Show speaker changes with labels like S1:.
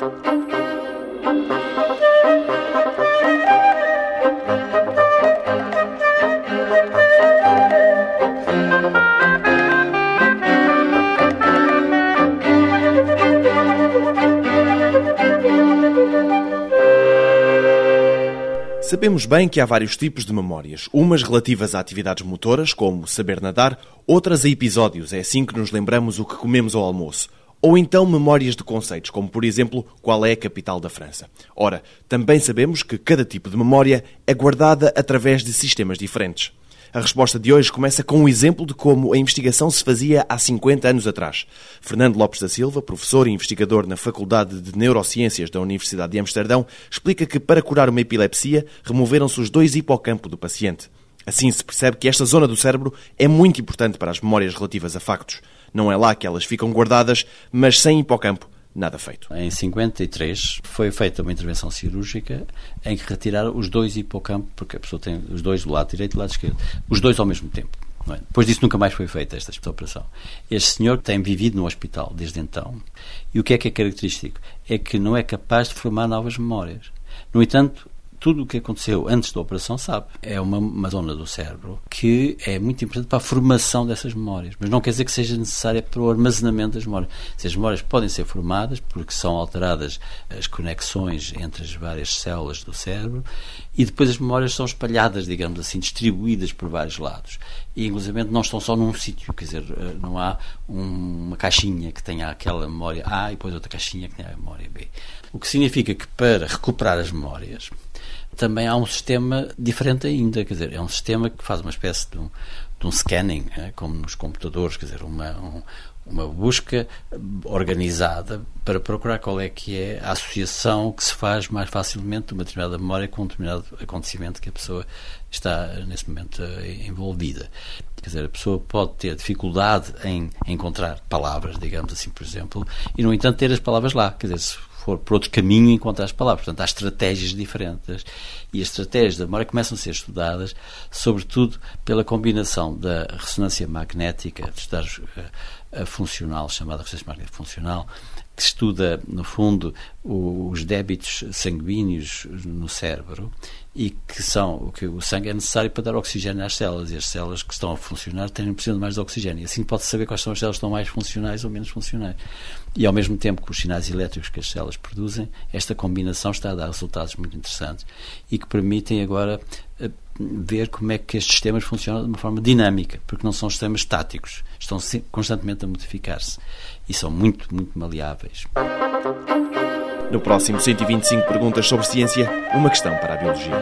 S1: Sabemos bem que há vários tipos de memórias, umas relativas a atividades motoras, como saber nadar, outras a episódios, é assim que nos lembramos o que comemos ao almoço. Ou então memórias de conceitos, como por exemplo, qual é a capital da França. Ora, também sabemos que cada tipo de memória é guardada através de sistemas diferentes. A resposta de hoje começa com um exemplo de como a investigação se fazia há 50 anos atrás. Fernando Lopes da Silva, professor e investigador na Faculdade de Neurociências da Universidade de Amsterdão, explica que para curar uma epilepsia removeram-se os dois hipocampo do paciente. Assim se percebe que esta zona do cérebro é muito importante para as memórias relativas a factos. Não é lá que elas ficam guardadas, mas sem hipocampo nada feito.
S2: Em 53 foi feita uma intervenção cirúrgica em que retiraram os dois hipocampos, porque a pessoa tem os dois do lado direito e do lado esquerdo, os dois ao mesmo tempo. É? Depois disso nunca mais foi feita esta operação. Este senhor tem vivido no hospital desde então. E o que é que é característico? É que não é capaz de formar novas memórias. No entanto, tudo o que aconteceu antes da operação sabe. É uma, uma, zona do cérebro que é muito importante para a formação dessas memórias, mas não quer dizer que seja necessária para o armazenamento das memórias. As memórias podem ser formadas porque são alteradas as conexões entre as várias células do cérebro e depois as memórias são espalhadas, digamos assim, distribuídas por vários lados. E, inclusive, não estão só num sítio, quer dizer, eh, não há um, uma caixinha que tenha aquela memória A e depois outra caixinha que tenha a memória B. O que significa que para recuperar as memórias também há um sistema diferente ainda, quer dizer, é um sistema que faz uma espécie de um, de um scanning, é? como nos computadores, quer dizer, uma, um, uma busca organizada para procurar qual é que é a associação que se faz mais facilmente de uma determinada memória com um determinado acontecimento que a pessoa está nesse momento eh, envolvida. Quer dizer, a pessoa pode ter dificuldade em encontrar palavras, digamos assim, por exemplo, e no entanto ter as palavras lá. Quer dizer, for por outro caminho encontrar as palavras. Portanto, há estratégias diferentes e as estratégias da memória começam a ser estudadas, sobretudo pela combinação da ressonância magnética, de estudar a funcional, chamada ressonância magnética funcional, que estuda, no fundo, os débitos sanguíneos no cérebro e que são que o sangue é necessário para dar oxigênio às células e as células que estão a funcionar têm precisam de mais de oxigênio. E assim pode saber quais são as células que estão mais funcionais ou menos funcionais. E ao mesmo tempo que os sinais elétricos que as células produzem, esta combinação está a dar resultados muito interessantes e que permitem agora eh, ver como é que estes sistemas funcionam de uma forma dinâmica, porque não são sistemas estáticos, estão constantemente a modificar-se e são muito, muito maleáveis.
S1: No próximo 125 perguntas sobre ciência, uma questão para a biologia.